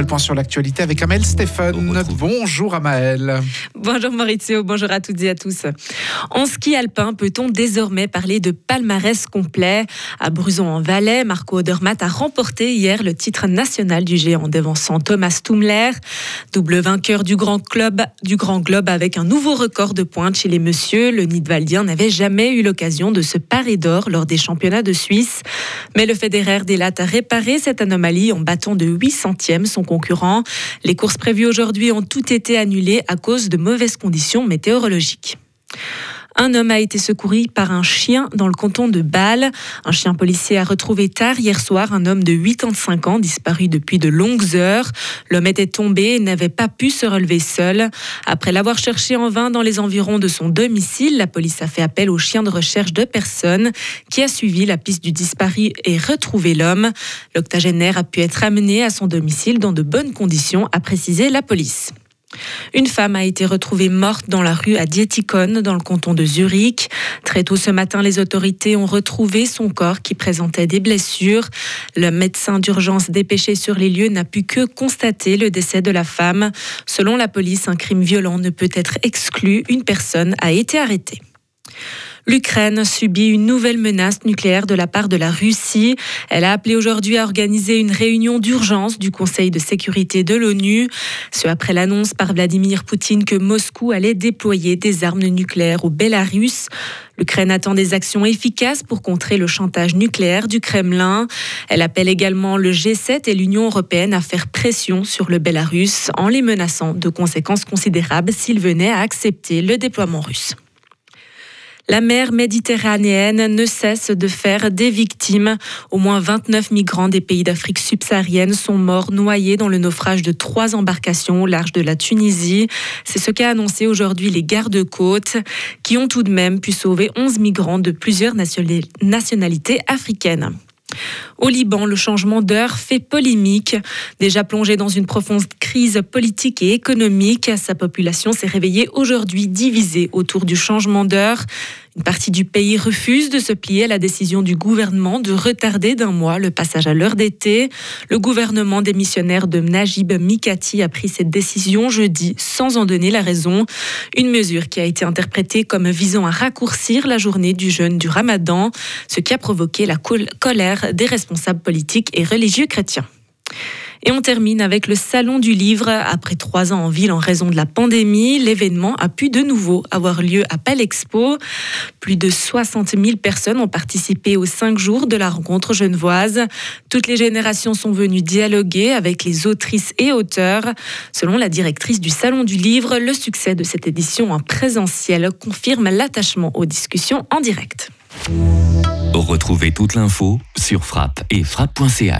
fait le point sur l'actualité avec Amel Stéphane. Bonjour Amel. Bonjour Maurizio, bonjour à toutes et à tous. En ski alpin, peut-on désormais parler de palmarès complet? À Bruson-en-Valais, Marco Odermatt a remporté hier le titre national du géant devançant Thomas Tumler, double vainqueur du Grand Club du Grand Globe avec un nouveau record de pointe chez les messieurs. Le Nidwaldien n'avait jamais eu l'occasion de se parer d'or lors des championnats de Suisse, mais le fédéraire Lattes a réparé cette anomalie en battant de 8 centièmes son Les courses prévues aujourd'hui ont toutes été annulées à cause de mauvaises conditions météorologiques. Un homme a été secouru par un chien dans le canton de Bâle. Un chien policier a retrouvé tard hier soir un homme de 85 ans disparu depuis de longues heures. L'homme était tombé et n'avait pas pu se relever seul. Après l'avoir cherché en vain dans les environs de son domicile, la police a fait appel au chien de recherche de personnes qui a suivi la piste du disparu et retrouvé l'homme. L'octogénaire a pu être amené à son domicile dans de bonnes conditions, a précisé la police. Une femme a été retrouvée morte dans la rue à Dietikon, dans le canton de Zurich. Très tôt ce matin, les autorités ont retrouvé son corps qui présentait des blessures. Le médecin d'urgence dépêché sur les lieux n'a pu que constater le décès de la femme. Selon la police, un crime violent ne peut être exclu. Une personne a été arrêtée. L'Ukraine subit une nouvelle menace nucléaire de la part de la Russie. Elle a appelé aujourd'hui à organiser une réunion d'urgence du Conseil de sécurité de l'ONU. Ce après l'annonce par Vladimir Poutine que Moscou allait déployer des armes nucléaires au Bélarus. L'Ukraine attend des actions efficaces pour contrer le chantage nucléaire du Kremlin. Elle appelle également le G7 et l'Union européenne à faire pression sur le Bélarus en les menaçant de conséquences considérables s'il venait à accepter le déploiement russe. La mer méditerranéenne ne cesse de faire des victimes. Au moins 29 migrants des pays d'Afrique subsaharienne sont morts noyés dans le naufrage de trois embarcations au large de la Tunisie. C'est ce qu'a annoncé aujourd'hui les gardes-côtes, qui ont tout de même pu sauver 11 migrants de plusieurs nationalités africaines. Au Liban, le changement d'heure fait polémique. Déjà plongé dans une profonde crise politique et économique, sa population s'est réveillée aujourd'hui divisée autour du changement d'heure. Une partie du pays refuse de se plier à la décision du gouvernement de retarder d'un mois le passage à l'heure d'été. Le gouvernement démissionnaire de Najib Mikati a pris cette décision jeudi sans en donner la raison. Une mesure qui a été interprétée comme visant à raccourcir la journée du jeûne du ramadan, ce qui a provoqué la colère des responsables politiques et religieux chrétiens. Et on termine avec le Salon du Livre. Après trois ans en ville en raison de la pandémie, l'événement a pu de nouveau avoir lieu à Palexpo. Plus de 60 000 personnes ont participé aux cinq jours de la rencontre genevoise. Toutes les générations sont venues dialoguer avec les autrices et auteurs. Selon la directrice du Salon du Livre, le succès de cette édition en présentiel confirme l'attachement aux discussions en direct. Retrouvez toute l'info sur frappe et frappe.ch.